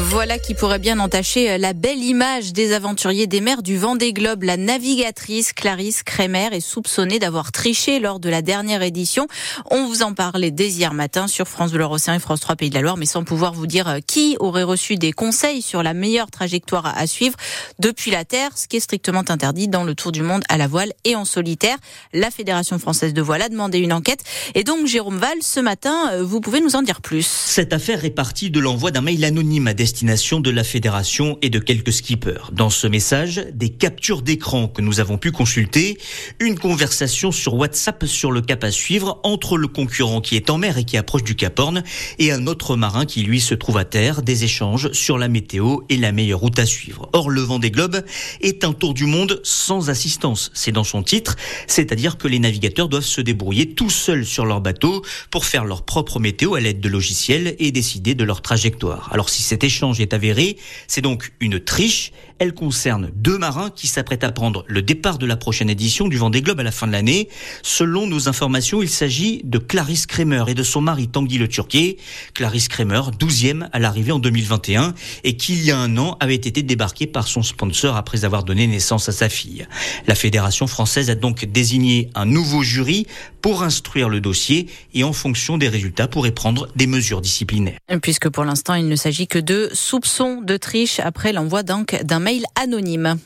Voilà qui pourrait bien entacher la belle image des aventuriers des mers du Vendée Globe. La navigatrice Clarisse Kremer est soupçonnée d'avoir triché lors de la dernière édition. On vous en parlait dès hier matin sur France Bleu Océan et France 3 Pays de la Loire, mais sans pouvoir vous dire qui aurait reçu des conseils sur la meilleure trajectoire à suivre depuis la Terre, ce qui est strictement interdit dans le Tour du Monde à la voile et en solitaire. La Fédération française de voile a demandé une enquête. Et donc, Jérôme Val, ce matin, vous pouvez nous en dire plus. Cette affaire est partie de l'envoi d'un mail anonyme à destination de la fédération et de quelques skippers. Dans ce message, des captures d'écran que nous avons pu consulter, une conversation sur WhatsApp sur le cap à suivre entre le concurrent qui est en mer et qui approche du Cap Horn et un autre marin qui lui se trouve à terre, des échanges sur la météo et la meilleure route à suivre. Or, le vent des globes est un tour du monde sans assistance. C'est dans son titre, c'est-à-dire que les navigateurs doivent se débrouiller tout seuls sur leur bateau pour faire leur propre météo à l'aide de logiciels et décider de leur trajectoire. Alors si cet échange est avéré, c'est donc une triche. Elle concerne deux marins qui s'apprêtent à prendre le départ de la prochaine édition du Vendée Globe à la fin de l'année. Selon nos informations, il s'agit de Clarisse Kremer et de son mari Tanguy Le Turquier. Clarisse Kremer, 12e à l'arrivée en 2021 et qui, il y a un an, avait été débarquée par son sponsor après avoir donné naissance à sa fille. La Fédération française a donc désigné un nouveau jury pour instruire le dossier et en fonction des résultats pourrait prendre des mesures disciplinaires. Puisque pour l'instant, il ne s'agit que de soupçons de triche après l'envoi d'un mail anonyme.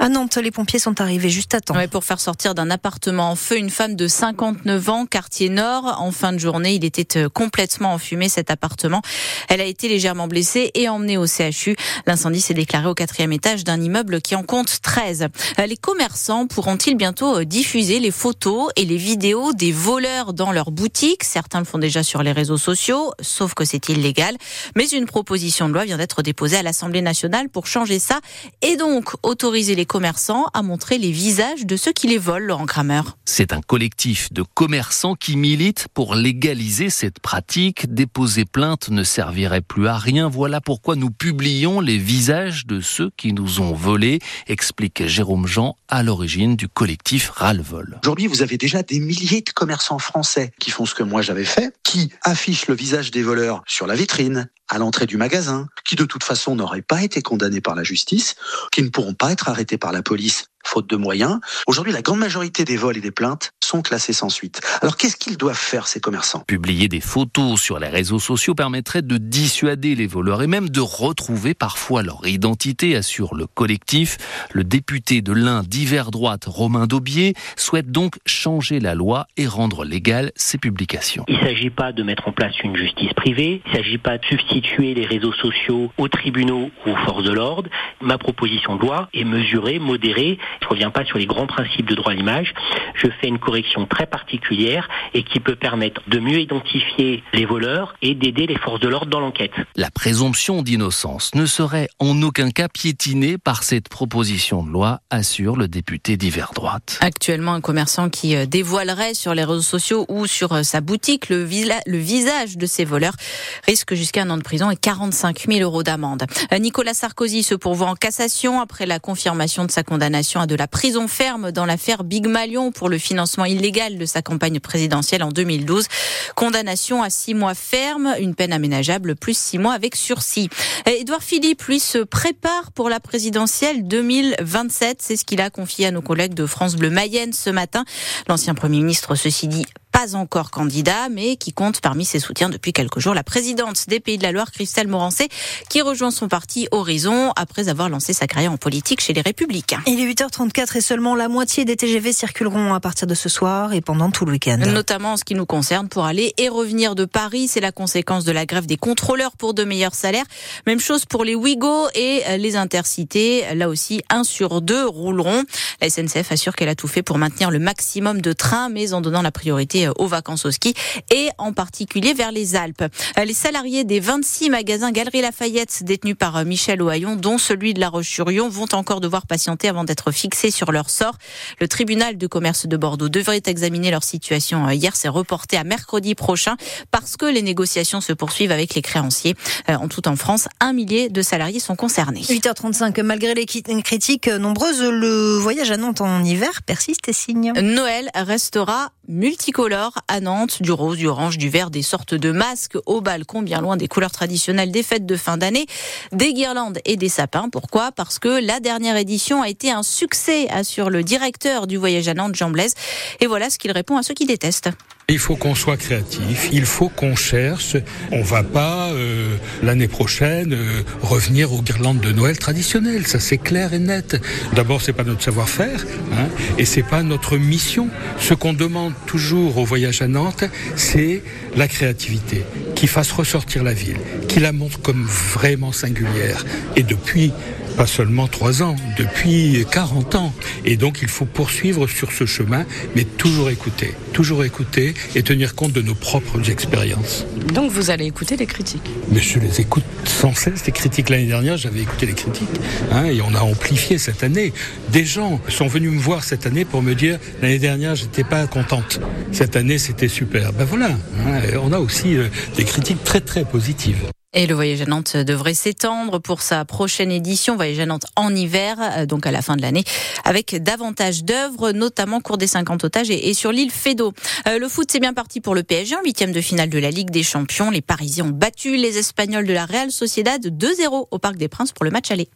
À Nantes, les pompiers sont arrivés juste à temps. pour faire sortir d'un appartement en feu une femme de 59 ans, quartier nord. En fin de journée, il était euh, complètement enfumé cet appartement. Elle a été légèrement blessée et emmenée au CHU. L'incendie s'est déclaré au quatrième étage d'un immeuble qui en compte 13. Euh, les commerçants pourront-ils bientôt euh, diffuser les photos et les vidéos des voleurs dans leurs boutiques? Certains le font déjà sur les réseaux sociaux, sauf que c'est illégal. Mais une proposition de loi vient d'être déposée à l'Assemblée nationale pour changer ça et donc autoriser les commerçants à montrer les visages de ceux qui les volent, Laurent Kramer. C'est un collectif de commerçants qui militent pour légaliser cette pratique. Déposer plainte ne servirait plus à rien. Voilà pourquoi nous publions les visages de ceux qui nous ont volés, explique Jérôme Jean à l'origine du collectif Ralvol. Aujourd'hui, vous avez déjà des milliers de commerçants français qui font ce que moi j'avais fait, qui affichent le visage des voleurs sur la vitrine, à l'entrée du magasin, qui de toute façon n'auraient pas été condamnés par la justice, qui ne pourront pas être arrêtés par la police faute de moyens. Aujourd'hui, la grande majorité des vols et des plaintes sont classés sans suite. Alors qu'est-ce qu'ils doivent faire, ces commerçants? Publier des photos sur les réseaux sociaux permettrait de dissuader les voleurs et même de retrouver parfois leur identité, assure le collectif. Le député de l'Ain d'hiver droite, Romain Daubier, souhaite donc changer la loi et rendre légales ces publications. Il ne s'agit pas de mettre en place une justice privée, il ne s'agit pas de substituer les réseaux sociaux aux tribunaux ou aux forces de l'ordre. Ma proposition de loi est mesurée, modérée je ne reviens pas sur les grands principes de droit à l'image. Je fais une correction très particulière et qui peut permettre de mieux identifier les voleurs et d'aider les forces de l'ordre dans l'enquête. La présomption d'innocence ne serait en aucun cas piétinée par cette proposition de loi, assure le député d'hiver droite. Actuellement, un commerçant qui euh, dévoilerait sur les réseaux sociaux ou sur euh, sa boutique le, le visage de ses voleurs risque jusqu'à un an de prison et 45 000 euros d'amende. Euh, Nicolas Sarkozy se pourvoit en cassation après la confirmation de sa condamnation de la prison ferme dans l'affaire Big Malion pour le financement illégal de sa campagne présidentielle en 2012. Condamnation à six mois ferme, une peine aménageable plus six mois avec sursis. Édouard Philippe, lui, se prépare pour la présidentielle 2027. C'est ce qu'il a confié à nos collègues de France Bleu Mayenne ce matin. L'ancien Premier ministre, ceci dit, pas encore candidat, mais qui compte parmi ses soutiens depuis quelques jours la présidente des Pays de la Loire, Christelle Morancé, qui rejoint son parti Horizon après avoir lancé sa carrière en politique chez les Républicains. Il est 8h34 et seulement la moitié des TGV circuleront à partir de ce soir et pendant tout le week-end. Notamment en ce qui nous concerne pour aller et revenir de Paris. C'est la conséquence de la grève des contrôleurs pour de meilleurs salaires. Même chose pour les Ouigo et les intercités. Là aussi, un sur deux rouleront. La SNCF assure qu'elle a tout fait pour maintenir le maximum de trains, mais en donnant la priorité aux vacances au ski et en particulier vers les Alpes. Les salariés des 26 magasins Galerie Lafayette détenus par Michel Ohaillon, dont celui de La Roche-sur-Yon, vont encore devoir patienter avant d'être fixés sur leur sort. Le tribunal de commerce de Bordeaux devrait examiner leur situation hier. C'est reporté à mercredi prochain parce que les négociations se poursuivent avec les créanciers. Euh, en tout en France, un millier de salariés sont concernés. 8h35, malgré les critiques nombreuses, le voyage à Nantes en hiver persiste et signe. Noël restera multicolores à Nantes, du rose, du orange, du vert, des sortes de masques au balcon, bien loin des couleurs traditionnelles des fêtes de fin d'année, des guirlandes et des sapins. Pourquoi? Parce que la dernière édition a été un succès, assure le directeur du voyage à Nantes, Jean Blaise. Et voilà ce qu'il répond à ceux qui détestent. Il faut qu'on soit créatif, il faut qu'on cherche. On va pas euh, l'année prochaine euh, revenir aux guirlandes de Noël traditionnelles, ça c'est clair et net. D'abord, c'est pas notre savoir-faire hein, et c'est pas notre mission. Ce qu'on demande toujours au voyage à Nantes, c'est la créativité, qui fasse ressortir la ville, qui la montre comme vraiment singulière. Et depuis pas seulement trois ans, depuis 40 ans. Et donc il faut poursuivre sur ce chemin, mais toujours écouter, toujours écouter et tenir compte de nos propres expériences. Donc vous allez écouter les critiques Mais je les écoute sans cesse, les critiques. L'année dernière, j'avais écouté les critiques, hein, et on a amplifié cette année. Des gens sont venus me voir cette année pour me dire, l'année dernière, j'étais pas contente. Cette année, c'était super. Ben voilà, hein, on a aussi euh, des critiques très très positives. Et le voyage à Nantes devrait s'étendre pour sa prochaine édition, voyage à Nantes en hiver, euh, donc à la fin de l'année, avec davantage d'œuvres, notamment cours des 50 otages et, sur l'île Fédot. Euh, le foot, c'est bien parti pour le PSG en huitième de finale de la Ligue des Champions. Les Parisiens ont battu les Espagnols de la Real Sociedad 2-0 au Parc des Princes pour le match aller.